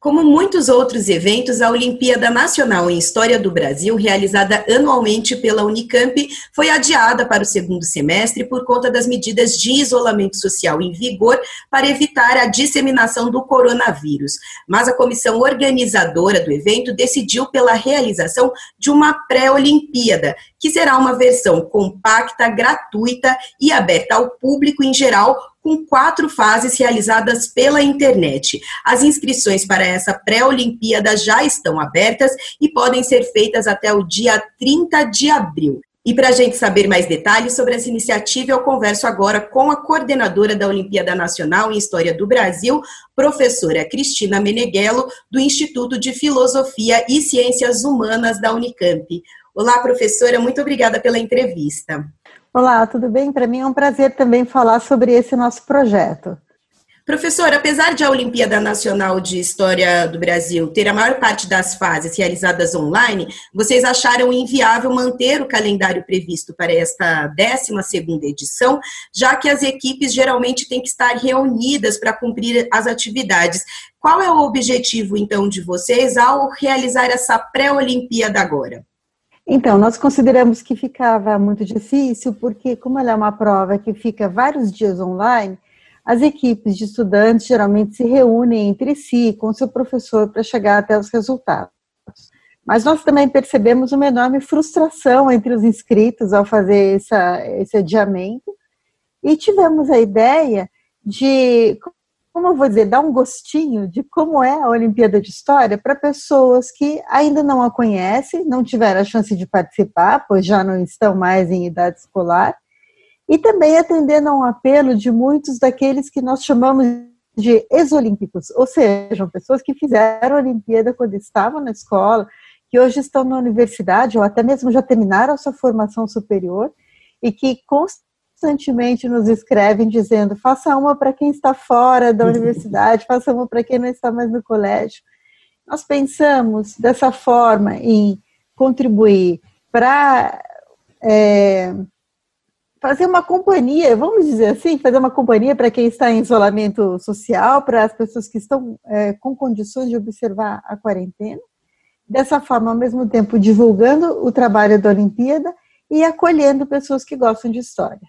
Como muitos outros eventos, a Olimpíada Nacional em História do Brasil, realizada anualmente pela Unicamp, foi adiada para o segundo semestre por conta das medidas de isolamento social em vigor para evitar a disseminação do coronavírus. Mas a comissão organizadora do evento decidiu pela realização de uma pré-Olimpíada, que será uma versão compacta, gratuita e aberta ao público em geral, com quatro fases realizadas pela internet. As inscrições para essa pré-Olimpíada já estão abertas e podem ser feitas até o dia 30 de abril. E para a gente saber mais detalhes sobre essa iniciativa, eu converso agora com a coordenadora da Olimpíada Nacional em História do Brasil, professora Cristina Meneghello, do Instituto de Filosofia e Ciências Humanas da Unicamp. Olá, professora, muito obrigada pela entrevista. Olá, tudo bem? Para mim é um prazer também falar sobre esse nosso projeto. Professor, apesar de a Olimpíada Nacional de História do Brasil ter a maior parte das fases realizadas online, vocês acharam inviável manter o calendário previsto para esta 12ª edição, já que as equipes geralmente têm que estar reunidas para cumprir as atividades. Qual é o objetivo, então, de vocês ao realizar essa pré-Olimpíada agora? Então, nós consideramos que ficava muito difícil, porque, como ela é uma prova que fica vários dias online, as equipes de estudantes geralmente se reúnem entre si com seu professor para chegar até os resultados. Mas nós também percebemos uma enorme frustração entre os inscritos ao fazer essa, esse adiamento, e tivemos a ideia de como eu vou dizer, dar um gostinho de como é a Olimpíada de História para pessoas que ainda não a conhecem, não tiveram a chance de participar, pois já não estão mais em idade escolar, e também atendendo a um apelo de muitos daqueles que nós chamamos de ex-olímpicos, ou seja, pessoas que fizeram a Olimpíada quando estavam na escola, que hoje estão na universidade ou até mesmo já terminaram a sua formação superior e que constantemente nos escrevem dizendo: faça uma para quem está fora da universidade, faça uma para quem não está mais no colégio. Nós pensamos dessa forma em contribuir para é, fazer uma companhia, vamos dizer assim, fazer uma companhia para quem está em isolamento social, para as pessoas que estão é, com condições de observar a quarentena. Dessa forma, ao mesmo tempo, divulgando o trabalho da Olimpíada e acolhendo pessoas que gostam de história.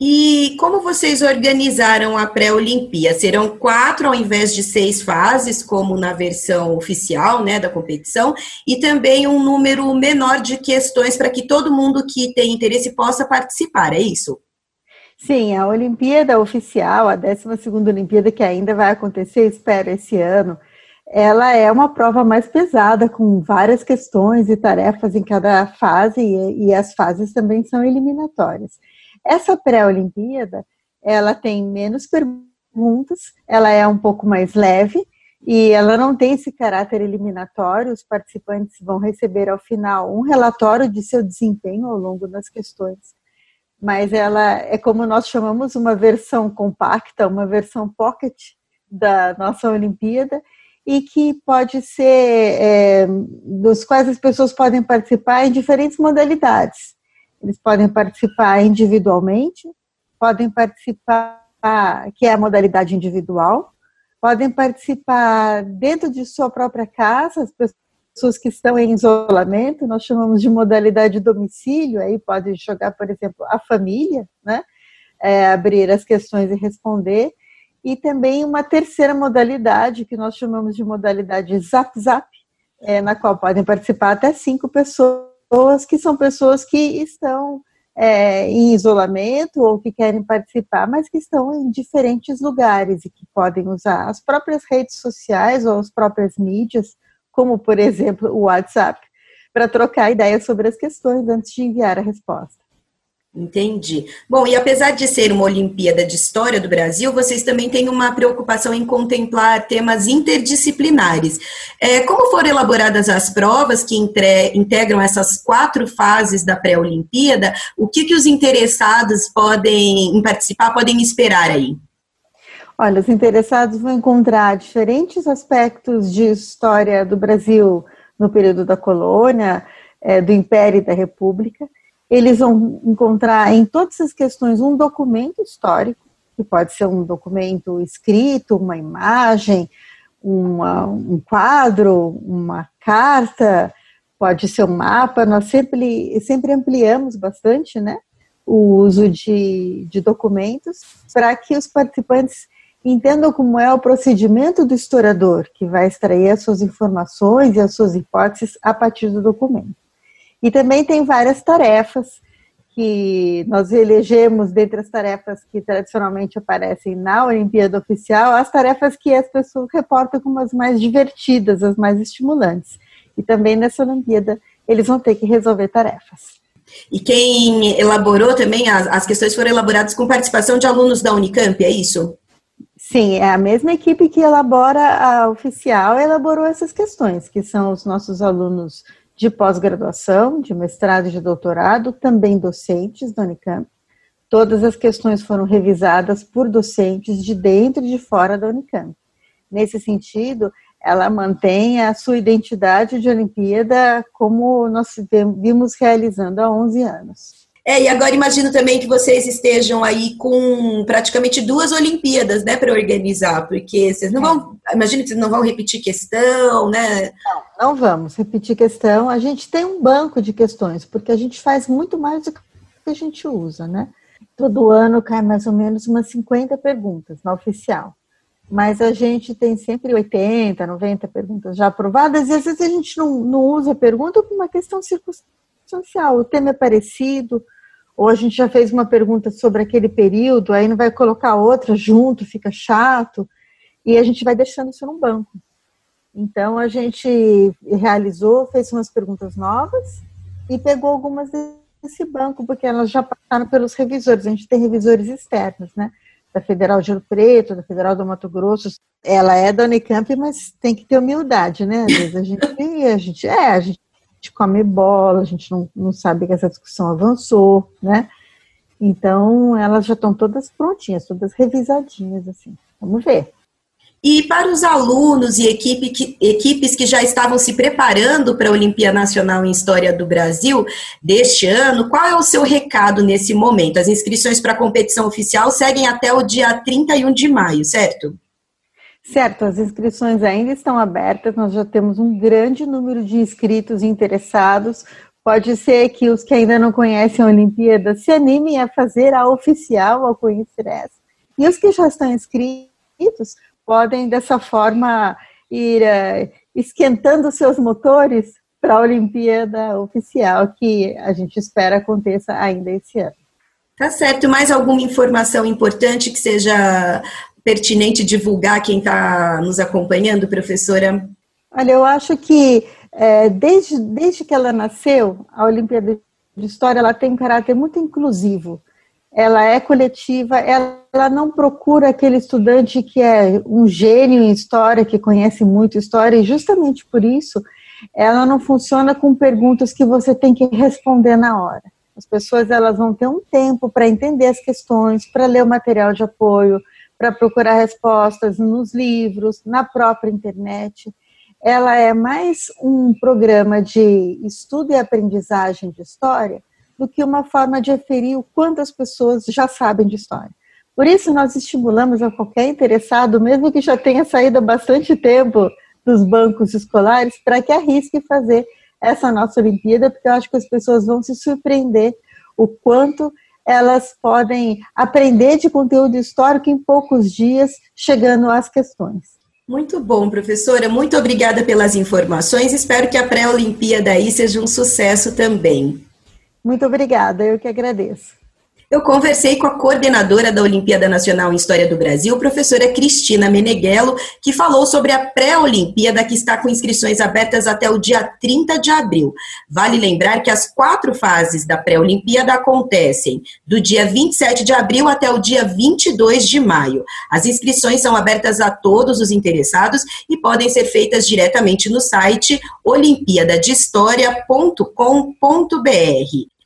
E como vocês organizaram a pré-Olimpíada? Serão quatro ao invés de seis fases, como na versão oficial né, da competição, e também um número menor de questões para que todo mundo que tem interesse possa participar, é isso? Sim, a Olimpíada oficial, a 12 Olimpíada que ainda vai acontecer, espero, esse ano, ela é uma prova mais pesada, com várias questões e tarefas em cada fase, e, e as fases também são eliminatórias. Essa pré-Olimpíada, ela tem menos perguntas, ela é um pouco mais leve e ela não tem esse caráter eliminatório. Os participantes vão receber ao final um relatório de seu desempenho ao longo das questões. Mas ela é como nós chamamos uma versão compacta, uma versão pocket da nossa Olimpíada e que pode ser é, dos quais as pessoas podem participar em diferentes modalidades. Eles podem participar individualmente, podem participar, que é a modalidade individual, podem participar dentro de sua própria casa, as pessoas que estão em isolamento, nós chamamos de modalidade domicílio, aí pode jogar, por exemplo, a família, né? É, abrir as questões e responder, e também uma terceira modalidade, que nós chamamos de modalidade Zap-Zap, é, na qual podem participar até cinco pessoas pessoas que são pessoas que estão é, em isolamento ou que querem participar, mas que estão em diferentes lugares e que podem usar as próprias redes sociais ou as próprias mídias, como por exemplo o WhatsApp, para trocar ideias sobre as questões antes de enviar a resposta. Entendi. Bom, e apesar de ser uma Olimpíada de História do Brasil, vocês também têm uma preocupação em contemplar temas interdisciplinares. É, como foram elaboradas as provas que entre, integram essas quatro fases da pré-Olimpíada, o que, que os interessados podem em participar podem esperar aí? Olha, os interessados vão encontrar diferentes aspectos de história do Brasil no período da colônia, é, do Império e da República. Eles vão encontrar em todas as questões um documento histórico, que pode ser um documento escrito, uma imagem, uma, um quadro, uma carta, pode ser um mapa. Nós sempre, sempre ampliamos bastante né, o uso de, de documentos para que os participantes entendam como é o procedimento do historiador, que vai extrair as suas informações e as suas hipóteses a partir do documento. E também tem várias tarefas que nós elegemos dentre as tarefas que tradicionalmente aparecem na Olimpíada Oficial, as tarefas que as pessoas reportam como as mais divertidas, as mais estimulantes. E também nessa Olimpíada eles vão ter que resolver tarefas. E quem elaborou também, as, as questões foram elaboradas com participação de alunos da Unicamp, é isso? Sim, é a mesma equipe que elabora a oficial elaborou essas questões, que são os nossos alunos de pós-graduação, de mestrado e de doutorado, também docentes da Unicamp. Todas as questões foram revisadas por docentes de dentro e de fora da Unicamp. Nesse sentido, ela mantém a sua identidade de Olimpíada como nós vimos realizando há 11 anos. É, e agora imagino também que vocês estejam aí com praticamente duas Olimpíadas, né, para organizar, porque vocês não vão, imagino que vocês não vão repetir questão, né? Não, não vamos repetir questão. A gente tem um banco de questões, porque a gente faz muito mais do que a gente usa, né? Todo ano cai mais ou menos umas 50 perguntas na oficial. Mas a gente tem sempre 80, 90 perguntas já aprovadas, e às vezes a gente não, não usa a pergunta por uma questão circunstancial. O tema é parecido, ou a gente já fez uma pergunta sobre aquele período, aí não vai colocar outra junto, fica chato, e a gente vai deixando isso no banco. Então a gente realizou, fez umas perguntas novas e pegou algumas desse banco, porque elas já passaram pelos revisores. A gente tem revisores externos, né? Da Federal de Rio Preto, da Federal do Mato Grosso. Ela é da Unicamp, mas tem que ter humildade, né? Às vezes a gente, a gente é, a gente gente come bola, a gente não, não sabe que essa discussão avançou, né? Então, elas já estão todas prontinhas, todas revisadinhas, assim. Vamos ver. E para os alunos e equipe que, equipes que já estavam se preparando para a Olimpíada Nacional em História do Brasil deste ano, qual é o seu recado nesse momento? As inscrições para a competição oficial seguem até o dia 31 de maio, certo? Certo, as inscrições ainda estão abertas, nós já temos um grande número de inscritos interessados. Pode ser que os que ainda não conhecem a Olimpíada se animem a fazer a oficial ao conhecer essa. E os que já estão inscritos podem, dessa forma, ir uh, esquentando seus motores para a Olimpíada oficial, que a gente espera aconteça ainda esse ano. Tá certo. Mais alguma informação importante que seja pertinente divulgar quem está nos acompanhando, professora? Olha, eu acho que é, desde, desde que ela nasceu, a Olimpíada de História ela tem um caráter muito inclusivo. Ela é coletiva, ela, ela não procura aquele estudante que é um gênio em história, que conhece muito história, e justamente por isso ela não funciona com perguntas que você tem que responder na hora. As pessoas elas vão ter um tempo para entender as questões, para ler o material de apoio, para procurar respostas nos livros, na própria internet. Ela é mais um programa de estudo e aprendizagem de história do que uma forma de aferir o quanto as pessoas já sabem de história. Por isso, nós estimulamos a qualquer interessado, mesmo que já tenha saído há bastante tempo dos bancos escolares, para que arrisque fazer essa nossa Olimpíada, porque eu acho que as pessoas vão se surpreender o quanto elas podem aprender de conteúdo histórico em poucos dias, chegando às questões. Muito bom, professora. Muito obrigada pelas informações. Espero que a pré-Olimpíada aí seja um sucesso também. Muito obrigada, eu que agradeço. Eu conversei com a coordenadora da Olimpíada Nacional em História do Brasil, professora Cristina Meneghello, que falou sobre a pré-Olimpíada que está com inscrições abertas até o dia 30 de abril. Vale lembrar que as quatro fases da pré-Olimpíada acontecem do dia 27 de abril até o dia 22 de maio. As inscrições são abertas a todos os interessados e podem ser feitas diretamente no site olimpiadadehistoria.com.br.